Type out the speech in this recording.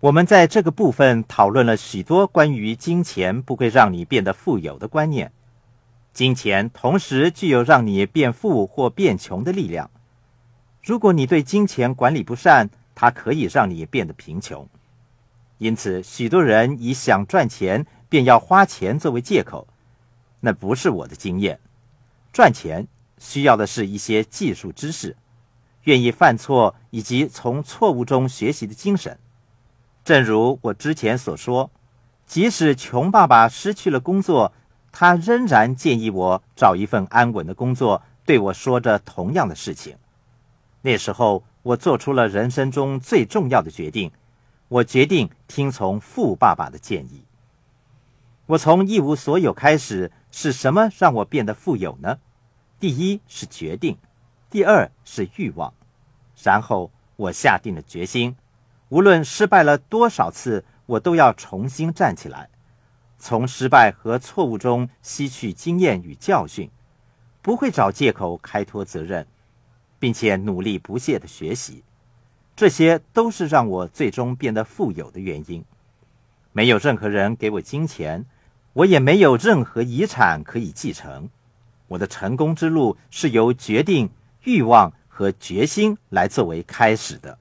我们在这个部分讨论了许多关于金钱不会让你变得富有的观念。金钱同时具有让你变富或变穷的力量。如果你对金钱管理不善，它可以让你变得贫穷。因此，许多人以想赚钱便要花钱作为借口，那不是我的经验。赚钱需要的是一些技术知识，愿意犯错以及从错误中学习的精神。正如我之前所说，即使穷爸爸失去了工作，他仍然建议我找一份安稳的工作，对我说着同样的事情。那时候，我做出了人生中最重要的决定，我决定听从富爸爸的建议。我从一无所有开始，是什么让我变得富有呢？第一是决定，第二是欲望，然后我下定了决心。无论失败了多少次，我都要重新站起来，从失败和错误中吸取经验与教训，不会找借口开脱责任，并且努力不懈的学习。这些都是让我最终变得富有的原因。没有任何人给我金钱，我也没有任何遗产可以继承。我的成功之路是由决定、欲望和决心来作为开始的。